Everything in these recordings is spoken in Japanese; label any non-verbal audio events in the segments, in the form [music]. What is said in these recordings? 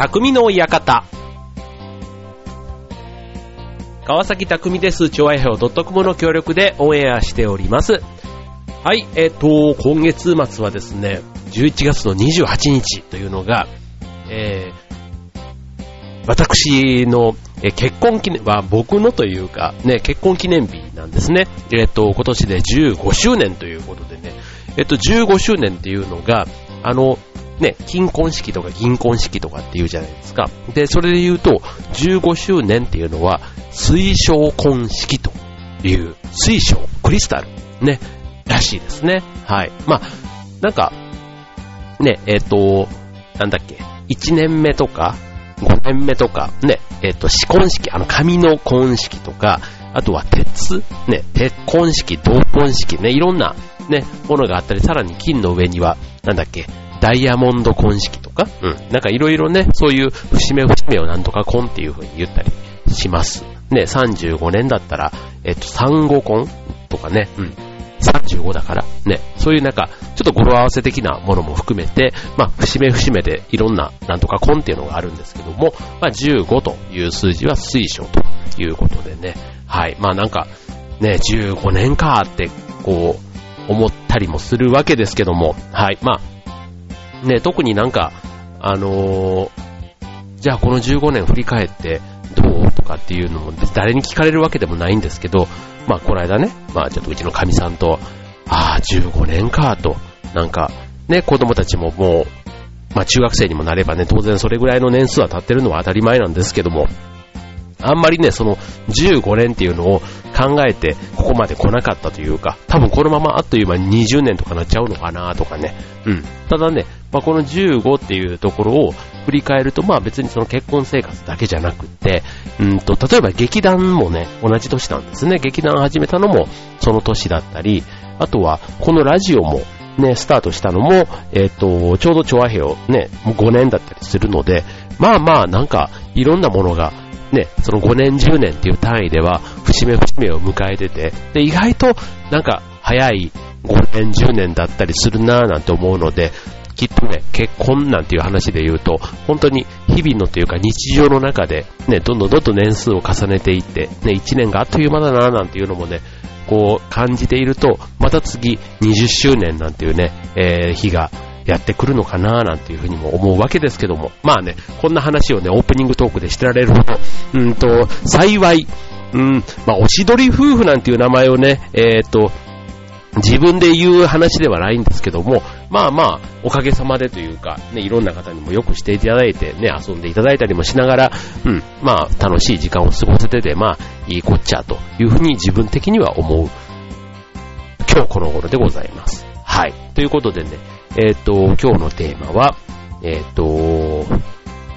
匠の館。川崎匠です。超愛表 .com の協力でオンエアしております。はい、えっ、と、今月末はですね、11月の28日というのが、えー、私の結婚記念は僕のというか、ね、結婚記念日なんですね。えっ、と、今年で15周年ということでね、えっ、と、15周年っていうのが、あの、ね、金婚式とか銀婚式とかって言うじゃないですか。で、それで言うと、15周年っていうのは、水晶婚式という、水晶、クリスタル、ね、らしいですね。はい。まあ、なんか、ね、えっ、ー、と、なんだっけ、1年目とか、5年目とか、ね、えっ、ー、と、死婚式、あの、紙の婚式とか、あとは鉄、ね、鉄婚式、銅婚式、ね、いろんな、ね、ものがあったり、さらに金の上には、なんだっけ、ダイヤモンド婚式とか、うん、なんかいろいろね、そういう節目節目をなんとか婚っていう風に言ったりします。ね、35年だったら、えっと、産後婚とかね、うん、35だから、ね、そういうなんか、ちょっと語呂合わせ的なものも含めて、まあ、節目節目でいろんな、なんとかコンっていうのがあるんですけども、まあ、15という数字は水晶ということでね、はい、まあなんか、ね、15年かって、こう、思ったりもするわけですけども、はい、まあ、ね、特になんか、あのー、じゃあこの15年振り返ってどうとかっていうのも誰に聞かれるわけでもないんですけど、まあ、この間ね、まあ、ちょっとうちの神さんと、ああ、15年か、と、なんか、ね、子供たちももう、まあ、中学生にもなればね、当然それぐらいの年数は経ってるのは当たり前なんですけども、あんまりね、その15年っていうのを考えてここまで来なかったというか、多分このままあっという間に20年とかなっちゃうのかなとかね。うん。ただね、まあ、この15っていうところを振り返ると、まあ別にその結婚生活だけじゃなくって、うんと、例えば劇団もね、同じ年なんですね。劇団始めたのもその年だったり、あとはこのラジオもね、スタートしたのも、えっ、ー、と、ちょうど調和平をね、5年だったりするので、まあまあなんかいろんなものがね、その5年10年っていう単位では節目節目を迎えてて、で、意外となんか早い5年10年だったりするなぁなんて思うので、きっとね、結婚なんていう話で言うと、本当に日々のというか日常の中で、ね、どんどんどんどん年数を重ねていって、ね、1年があっという間だなぁなんていうのもね、こう感じていると、また次20周年なんていうね、えー、日がやってくるのかななんていうふうにも思うわけですけども、まあね、こんな話をね、オープニングトークでしてられるほど、うんと、幸い、うん、まあ、おしどり夫婦なんていう名前をね、えっ、ー、と、自分で言う話ではないんですけども、まあまあ、おかげさまでというか、ね、いろんな方にもよくしていただいて、ね、遊んでいただいたりもしながら、うん、まあ、楽しい時間を過ごせてて、まあ、いいこっちゃというふうに自分的には思う、今日この頃でございます。はい。ということでね、えっ、ー、と、今日のテーマは、えっ、ー、と、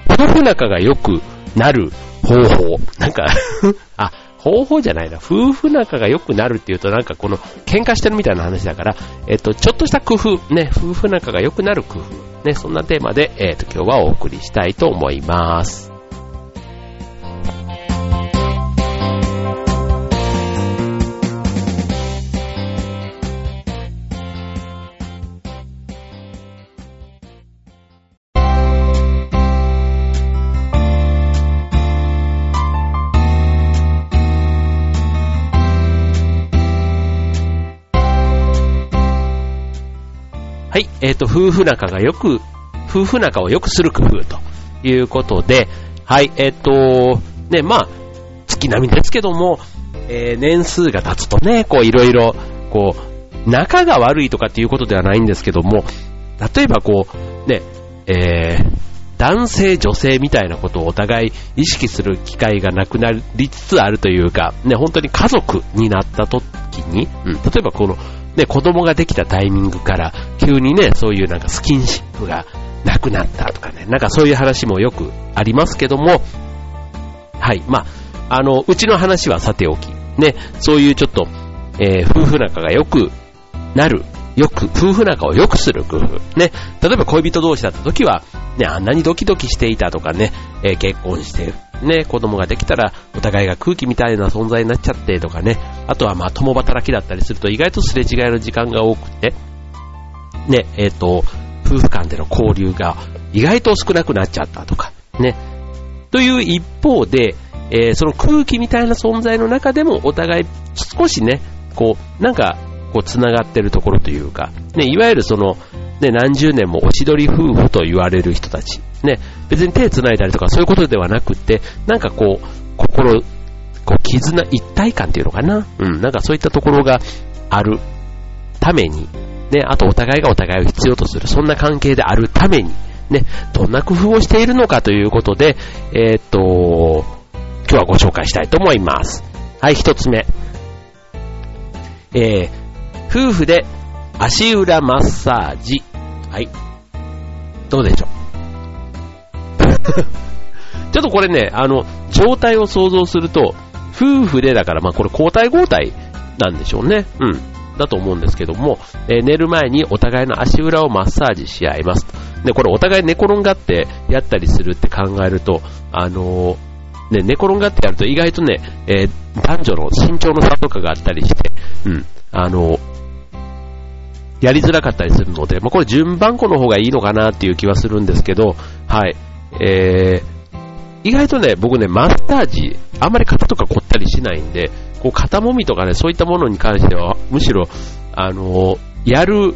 夫婦仲が良くなる方法。なんか [laughs] あ、方法じゃないな。夫婦仲が良くなるっていうとなんかこの喧嘩してるみたいな話だから、えっ、ー、と、ちょっとした工夫、ね、夫婦仲が良くなる工夫。ね、そんなテーマで、えっ、と、今日はお送りしたいと思います。ー、と、夫婦仲がよく、夫婦仲を良くする工夫ということで、はい、えっ、ー、と、ね、まあ、月並みですけども、えー、年数が経つとね、こういろいろ、こう、仲が悪いとかっていうことではないんですけども、例えばこう、ね、えー、男性、女性みたいなことをお互い意識する機会がなくなりつつあるというか、ね、本当に家族になった時に、うん、例えばこのね、子供ができたタイミングから、急にね、そういうなんかスキンシップがなくなったとかね、なんかそういう話もよくありますけども、はい、まあ、あの、うちの話はさておき、ね、そういうちょっと、えー、夫婦仲が良くなる、よく、夫婦仲を良くする工夫。ね、例えば恋人同士だった時は、ね、あんなにドキドキしていたとかね、えー、結婚してね、子供ができたらお互いが空気みたいな存在になっちゃってとかね、あとはまあ共働きだったりすると意外とすれ違いの時間が多くて、ね、えっ、ー、と、夫婦間での交流が意外と少なくなっちゃったとか、ね。という一方で、えー、その空気みたいな存在の中でもお互い少しね、こう、なんか、こう、繋がってるところというか、ね、いわゆるその、ね、何十年もおしどり夫婦と言われる人たち、ね、別に手繋いだりとかそういうことではなくて、なんかこう、心、こう、絆、一体感っていうのかな？うん、なんかそういったところがあるために、ね、あとお互いがお互いを必要とする、そんな関係であるために、ね、どんな工夫をしているのかということで、えー、っと、今日はご紹介したいと思います。はい、一つ目。えー、夫婦で足裏マッサージ。はい。どうでしょう？[laughs] ちょっとこれね、あの、状態を想像すると、夫婦でだから、まあこれ交代交代なんでしょうね。うん。だと思うんですけども、えー、寝る前にお互いの足裏をマッサージし合います。で、これお互い寝転がってやったりするって考えると、あのー、ね、寝転がってやると意外とね、えー、男女の身長の差とかがあったりして、うん、あのやりづらかったりするので、まあ、これ順番この方がいいのかなっていう気はするんですけど、はい。えー、意外とね、僕ね、マッサージ、あんまり肩とか凝ったりしないんで、こう肩もみとかね、そういったものに関しては、むしろ、あのやる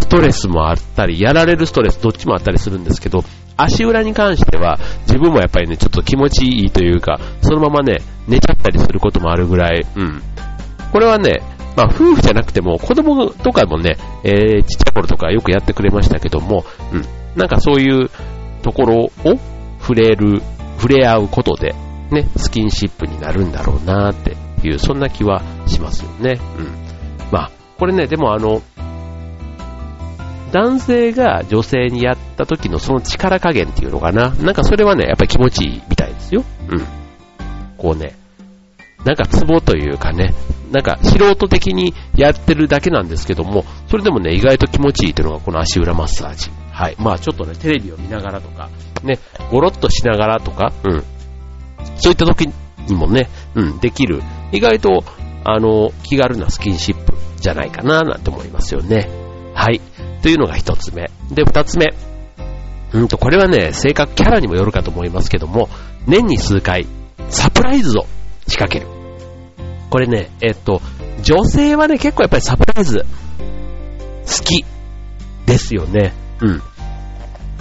ストレスもあったり、やられるストレスどっちもあったりするんですけど、足裏に関しては、自分もやっぱりね、ちょっと気持ちいいというか、そのままね、寝ちゃったりすることもあるぐらい、うん。これはね、まあ、夫婦じゃなくても、子供とかもね、えー、ちっちゃい頃とかよくやってくれましたけども、うん。なんかそういうところを触れる触れ合うことで、ね、スキンシップになるんだろうなっていう、そんな気はしますよね。うん。まあ、これね、でもあの、男性が女性にやった時のその力加減っていうのかな。なんかそれはね、やっぱり気持ちいいみたいですよ。うん。こうね、なんかツボというかね、なんか素人的にやってるだけなんですけども、それでもね、意外と気持ちいいというのがこの足裏マッサージ。はい。まあちょっとね、テレビを見ながらとか、ね、ごろっとしながらとか、うん。そういった時にもね、うん、できる。意外と、あの、気軽なスキンシップじゃないかな、なんて思いますよね。はい。というのが一つ目。で、二つ目。うんと、これはね、性格、キャラにもよるかと思いますけども、年に数回、サプライズを仕掛ける。これね、えっと、女性はね、結構やっぱりサプライズ、好きですよね。うん。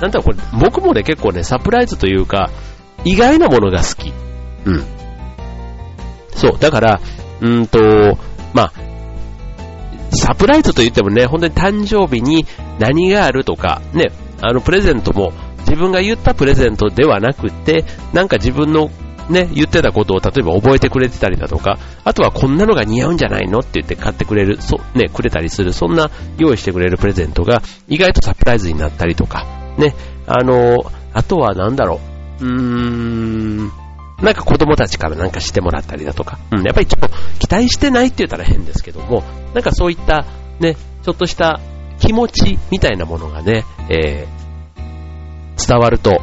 なんだこれ、僕もね、結構ね、サプライズというか、意外なものが好き。うん。そう、だから、うんと、まあ、サプライズと言ってもね、本当に誕生日に何があるとか、ね、あの、プレゼントも自分が言ったプレゼントではなくて、なんか自分のね、言ってたことを例えば覚えてくれてたりだとか、あとはこんなのが似合うんじゃないの？って言って買ってくれる、そ、ね、くれたりする、そんな用意してくれるプレゼントが意外とサプライズになったりとか、ね、あの、あとはなんだろう、うーん、なんか子供たちからなんかしてもらったりだとか、うん、やっぱりちょっと期待してないって言ったら変ですけども、なんかそういったね、ちょっとした気持ちみたいなものがね、えー、伝わると、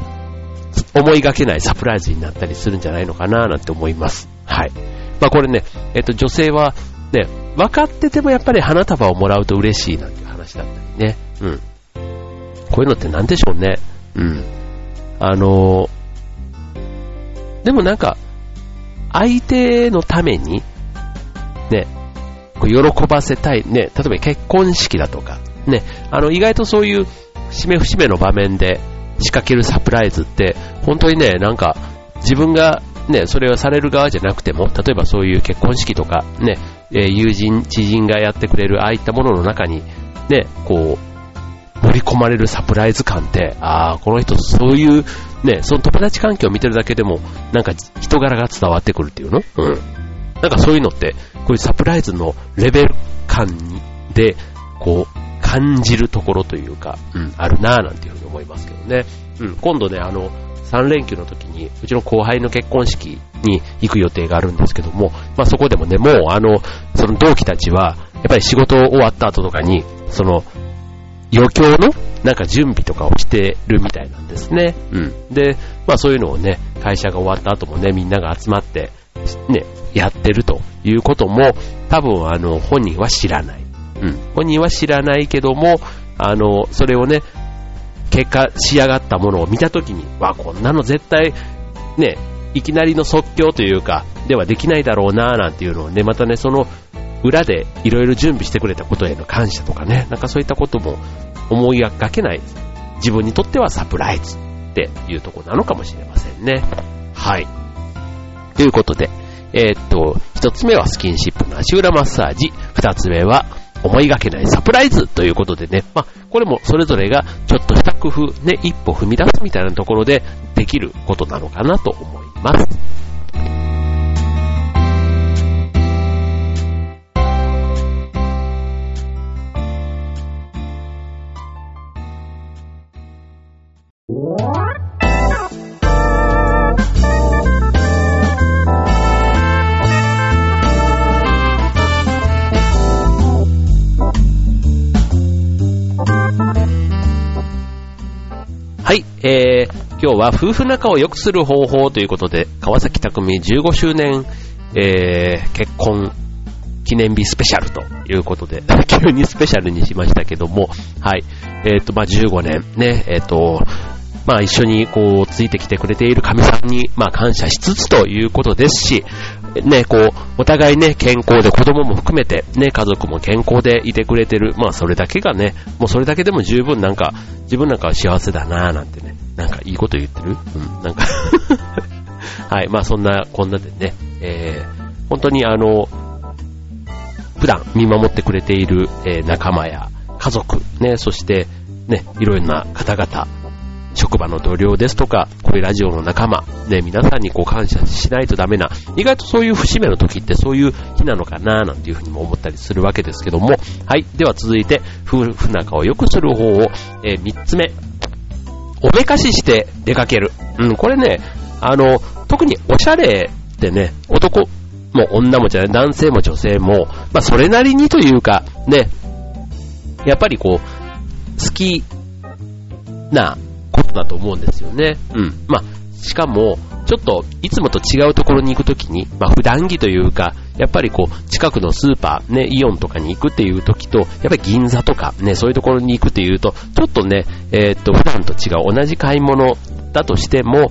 思いがけないサプライズになったりするんじゃないのかななんて思います。はい。まあこれね、えっと女性はね、分かっててもやっぱり花束をもらうと嬉しいなんて話だったりね。うん。こういうのって何でしょうね。うん。あのでもなんか、相手のために、ね、こう喜ばせたい、ね、例えば結婚式だとか、ね、あの、意外とそういう節目節目の場面で仕掛けるサプライズって、本当にね、なんか、自分がね、それをされる側じゃなくても、例えばそういう結婚式とか、ね、え友人、知人がやってくれる、ああいったものの中に、ね、こう、盛り込まれるサプライズ感って、ああ、この人そういう、ね、その友達関係を見てるだけでも、なんか人柄が伝わってくるっていうの？うん。なんかそういうのって、こういうサプライズのレベル感で、こう、感じるところというか、うん、あるなぁなんていうふうに思いますけどね。うん、今度ね、あの、3連休の時に、うちの後輩の結婚式に行く予定があるんですけども、まあそこでもね、もうあの、その同期たちは、やっぱり仕事終わった後とかに、その、余興のなんか準備とかをしてるみたいなんですね。うん。で、まあそういうのをね、会社が終わった後もね、みんなが集まって、ね、やってるということも、多分あの、本人は知らない。うん。本人は知らないけども、あの、それをね、結果仕上がったものを見たときに、わ、こんなの絶対、ね、いきなりの即興というか、ではできないだろうななんていうのをね、またね、その裏でいろいろ準備してくれたことへの感謝とかね、なんかそういったことも思いがけない、自分にとってはサプライズっていうとこなのかもしれませんね。はい。ということで、えー、っと、一つ目はスキンシップの足裏マッサージ、二つ目は思いがけないサプライズということでね、まあ、これもそれぞれがちょっとした工夫、ね、一歩踏み出すみたいなところでできることなのかなと思います。えー、今日は夫婦仲を良くする方法ということで、川崎匠15周年、えー、結婚記念日スペシャルということで、[laughs] 急にスペシャルにしましたけども、はい、えっ、ー、と、まあ、15年ね、えっ、ー、と、まあ一緒にこうついてきてくれている神さんにまあ感謝しつつということですし、ね、こう、お互いね、健康で子供も含めて、ね、家族も健康でいてくれてる。まあ、それだけがね、もうそれだけでも十分なんか、自分なんかは幸せだなぁなんてね、なんかいいこと言ってる？うん、なんか [laughs] はい、まあそんな、こんなでね、えー、本当にあの、普段見守ってくれている、えー、仲間や家族、ね、そして、ね、いろんな方々、職場の同僚ですとか、こういうラジオの仲間、ね、皆さんにこう感謝しないとダメな、意外とそういう節目の時ってそういう日なのかななんていうふうにも思ったりするわけですけども、はい。では続いて、夫婦仲を良くする方を、えー、3つ目。おめかしして出かける。うん、これね、あの、特におしゃれってね、男も女もじゃない、男性も女性も、まあそれなりにというか、ね、やっぱりこう、好きなことだと思うんですよね。うん。まあ、しかも、ちょっといつもと違うところに行くときに、まあ普段着というか、やっぱりこう、近くのスーパー、ね、イオンとかに行くっていう時と、やっぱり銀座とか、ね、そういうところに行くっていうと、ちょっとね、えー、っと、普段と違う同じ買い物だとしても、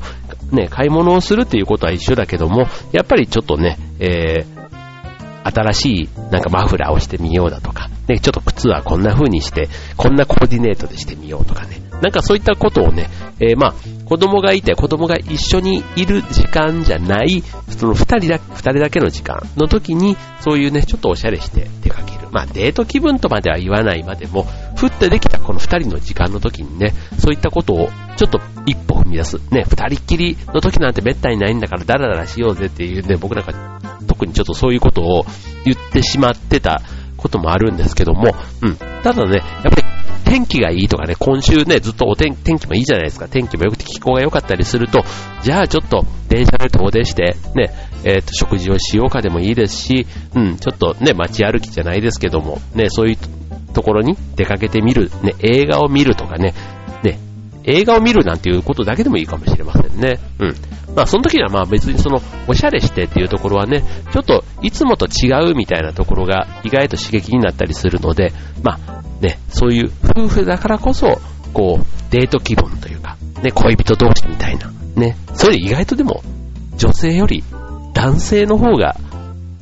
ね、買い物をするっていうことは一緒だけども、やっぱりちょっとね、えー、新しいなんかマフラーをしてみようだとか、ね、ちょっと靴はこんな風にして、こんなコーディネートでしてみようとかね、なんかそういったことをね、えー、まあ、子供がいて、子供が一緒にいる時間じゃない、その二人だ、二人だけの時間の時に、そういうね、ちょっとおしゃれして出かける。まあ、デート気分とまでは言わないまでも、ふってできたこの二人の時間の時にね、そういったことをちょっと一歩踏み出す。ね、二人っきりの時なんて滅多にないんだからダラダラしようぜっていうね、僕なんか特にちょっとそういうことを言ってしまってたこともあるんですけども、うん。ただね、やっぱり天気がいいとかね、今週ね、ずっとお天天気もいいじゃないですか。天気も良くて気候が良かったりすると、じゃあちょっと電車で遠出して、ね、えっ、ー、と、食事をしようかでもいいですし、うん、ちょっとね、街歩きじゃないですけども、ね、そういうところに出かけてみる、ね、映画を見るとかね、ね、映画を見るなんていうことだけでもいいかもしれませんね。うん。まあ、その時にはまあ別にその、おしゃれしてっていうところはね、ちょっといつもと違うみたいなところが意外と刺激になったりするので、まあ、ね、そういう夫婦だからこそ、こう、デート気分というか、ね、恋人同士みたいな、ね、それ意外とでも、女性より男性の方が、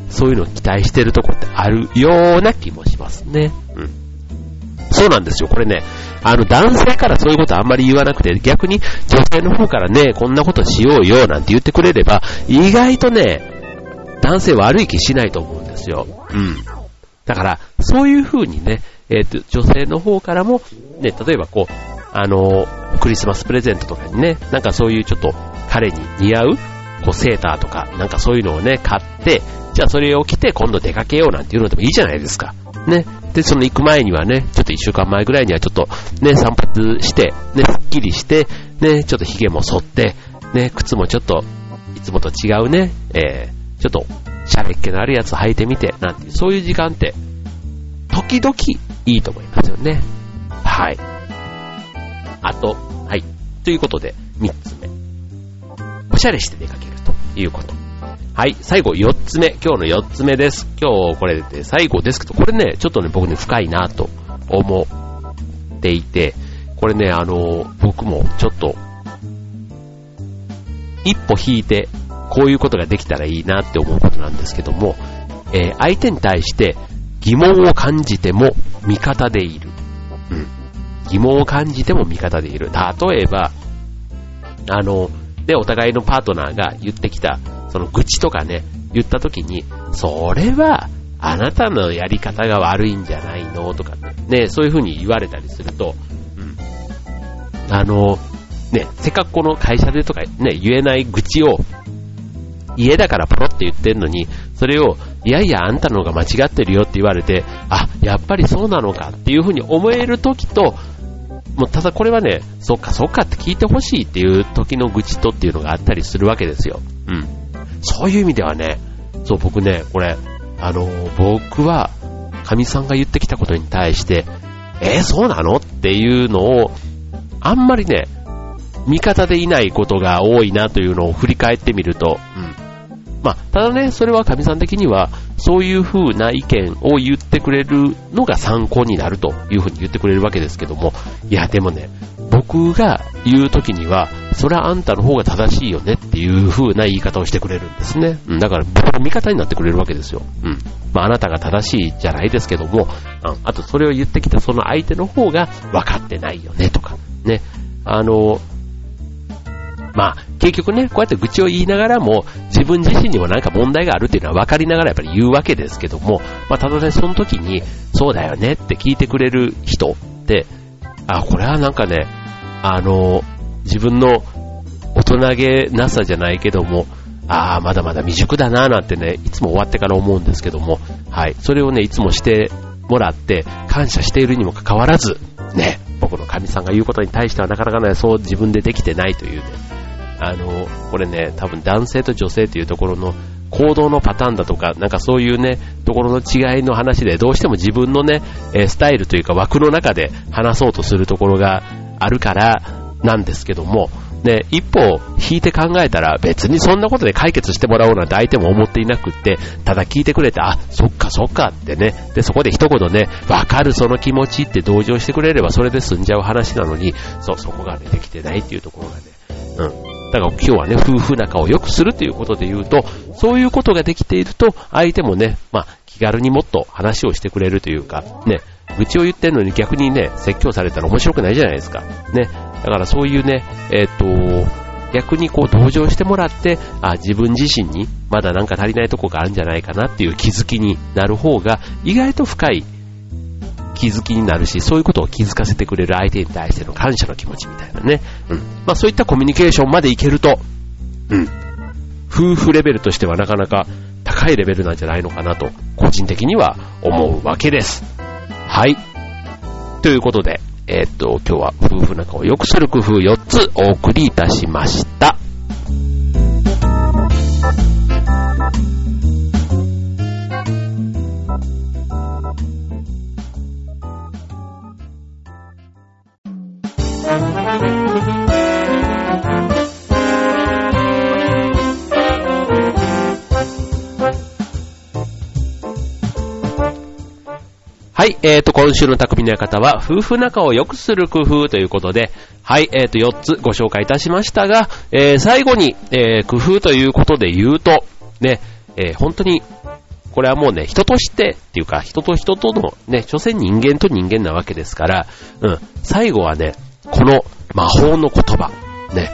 そういうのを期待してるとこってあるような気もしますね。うん。そうなんですよ。これね、あの男性からそういうことあんまり言わなくて、逆に女性の方からね、こんなことしようよなんて言ってくれれば、意外とね、男性悪い気しないと思うんですよ。うん。だから、そういう風にね、えっ、ー、と、女性の方からも、ね、例えばこう、あの、クリスマスプレゼントとかにね、なんかそういうちょっと彼に似合う、こう、セーターとか、なんかそういうのをね、買って、じゃあそれを着て今度出かけようなんていうのでもいいじゃないですか。ね。で、その行く前にはね、ちょっと一週間前ぐらいにはちょっとね、散髪して、ね、すっきりして、ね、ちょっと髭も剃って、ね、靴もちょっと、いつもと違うね、えー、ちょっと、シャレっ気のあるやつ履いてみて、なんて、そういう時間って、時々いいと思いますよね。はい。あと、はい。ということで、三つ目。おしゃれして出かけるということ。はい。最後、四つ目。今日の四つ目です。今日これで最後ですけど、これね、ちょっとね、僕ね、深いなと思っていて、これね、あの、僕もちょっと、一歩引いて、こういうことができたらいいなって思うことなんですけども、えー、相手に対して疑問を感じても味方でいる。うん。疑問を感じても味方でいる。例えば、あの、で、お互いのパートナーが言ってきた、その愚痴とかね、言った時に、それは、あなたのやり方が悪いんじゃないの？とかね、ね、そういう風に言われたりすると、うん。あの、ね、せっかくこの会社でとかね、言えない愚痴を、家だからポロって言ってんのに、それを、いやいや、あんたの方が間違ってるよって言われて、あ、やっぱりそうなのかっていう風に思える時と、もうただこれはね、そっかそっかって聞いてほしいっていう時の愚痴とっていうのがあったりするわけですよ。うん。そういう意味ではね、そう僕ね、これ、あの僕は、神さんが言ってきたことに対して、えー、そうなのっていうのを、あんまりね、味方でいないことが多いなというのを振り返ってみると、うん。まあ、ただね、それは神さん的には、そういう風な意見を言ってくれるのが参考になるという風に言ってくれるわけですけども、いや、でもね、僕が言う時には、それはあんたの方が正しいよねっていう風な言い方をしてくれるんですね。うん、だから僕の味方になってくれるわけですよ。うん。まあ、あなたが正しいじゃないですけども、ああとそれを言ってきたその相手の方が分かってないよねとか、ね。あの、まあ、結局ね、こうやって愚痴を言いながらも、自分自身にもなんか問題があるっていうのは分かりながらやっぱり言うわけですけども、まあ、ただね、その時に、そうだよねって聞いてくれる人って、あ、これはなんかね、あの、自分の大人げなさじゃないけども、ああ、まだまだ未熟だなーなんてね、いつも終わってから思うんですけども、はい。それをね、いつもしてもらって、感謝しているにもかかわらず、ね、僕の神さんが言うことに対してはなかなかね、そう自分でできてないというね、あの、これね、多分男性と女性というところの行動のパターンだとか、なんかそういうね、ところの違いの話で、どうしても自分のね、スタイルというか枠の中で話そうとするところがあるからなんですけども、ね、一歩引いて考えたら別にそんなことで解決してもらおうなんて相手も思っていなくって、ただ聞いてくれて、あ、そっかそっかってね、で、そこで一言ね、わかるその気持ちって同情してくれればそれで済んじゃう話なのに、そう、そこがね、できてないっていうところがね、うん。だから今日はね、夫婦仲を良くするということで言うと、そういうことができていると、相手もね、まあ、気軽にもっと話をしてくれるというか、ね、愚痴を言ってるのに逆にね、説教されたら面白くないじゃないですか。ね。だからそういうね、えっ、と、逆にこう同情してもらって、あ、自分自身にまだなんか足りないとこがあるんじゃないかなっていう気づきになる方が、意外と深い気づきになるし、そういうことを気づかせてくれる相手に対しての感謝の気持ちみたいなね。うん。まあそういったコミュニケーションまでいけると、うん。夫婦レベルとしてはなかなか高いレベルなんじゃないのかなと、個人的には思うわけです。はい。ということで、えー、っと、今日は夫婦仲を良くする工夫4つお送りいたしました。えーと、今週の匠の館は、夫婦仲を良くする工夫ということで、はい、えーと、4つご紹介いたしましたが、えー、最後に、えー、工夫ということで言うと、ね、えー、本当に、これはもうね、人としてっていうか、人と人とのね、所詮人間と人間なわけですから、うん、最後はね、この魔法の言葉、ね、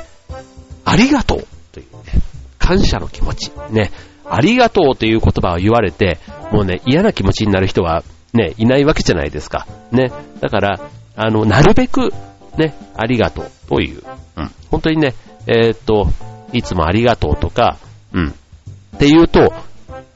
ありがとうというね、感謝の気持ち、ね、ありがとうという言葉を言われて、もうね、嫌な気持ちになる人はね、いないわけじゃないですか。ね。だから、あの、なるべく、ね、ありがとうという。うん。本当にね、えー、っと、いつもありがとうとか、うん。っていうと、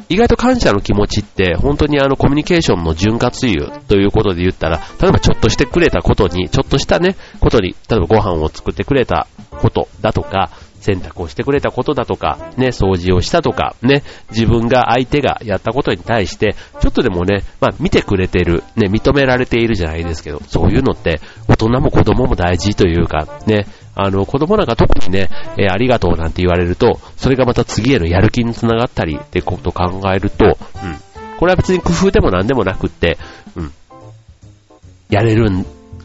意外と感謝の気持ちって本当にあのコミュニケーションの潤滑油ということで言ったら、例えばちょっとしてくれたことに、ちょっとしたね、ことに、例えばご飯を作ってくれたことだとか、洗濯をしてくれたことだとか、ね、掃除をしたとか、ね、自分が相手がやったことに対して、ちょっとでもね、まあ見てくれてる、ね、認められているじゃないですけど、そういうのって大人も子供も大事というか、ね、あの、子供なんか特にね、えー、ありがとうなんて言われると、それがまた次へのやる気につながったりってことを考えると、うん。これは別に工夫でも何でもなくって、うん。やれる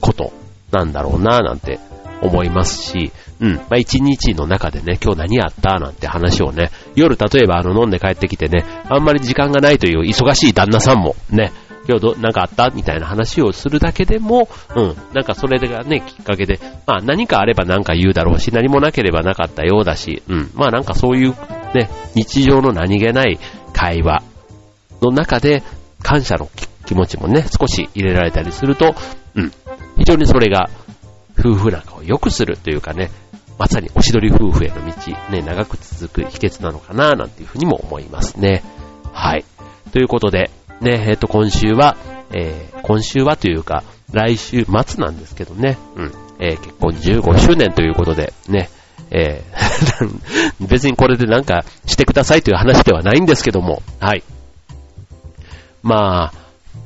ことなんだろうなぁなんて思いますし、うん。まあ、一日の中でね、今日何やったなんて話をね、夜例えばあの飲んで帰ってきてね、あんまり時間がないという忙しい旦那さんもね、今日ど、なんかあったみたいな話をするだけでも、うん。なんかそれがね、きっかけで、まあ何かあれば何か言うだろうし、何もなければなかったようだし、うん。まあなんかそういうね、日常の何気ない会話の中で、感謝の気持ちもね、少し入れられたりすると、うん。非常にそれが、夫婦仲を良くするというかね、まさにおしどり夫婦への道、ね、長く続く秘訣なのかな、なんていうふうにも思いますね。はい。ということで、ね、えっ、と、今週は、えー、今週はというか、来週末なんですけどね、うん、えー、結婚15周年ということで、ね、えー、[laughs] 別にこれでなんかしてくださいという話ではないんですけども、はい。まあ、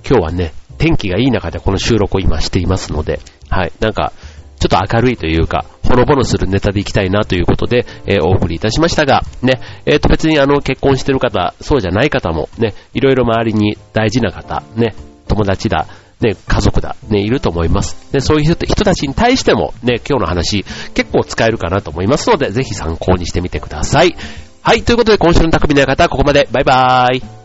今日はね、天気がいい中でこの収録を今していますので、はい、なんか、ちょっと明るいというか、ほのぼのするネタでいきたいなということで、えー、お送りいたしましたが、ね、えっ、ー、と別にあの結婚してる方、そうじゃない方もね、いろいろ周りに大事な方、ね、友達だ、ね、家族だ、ね、いると思います。で、そういう人たちに対しても、ね、今日の話、結構使えるかなと思いますので、ぜひ参考にしてみてください。はい、ということで今週の匠の方、ここまで。バイバーイ。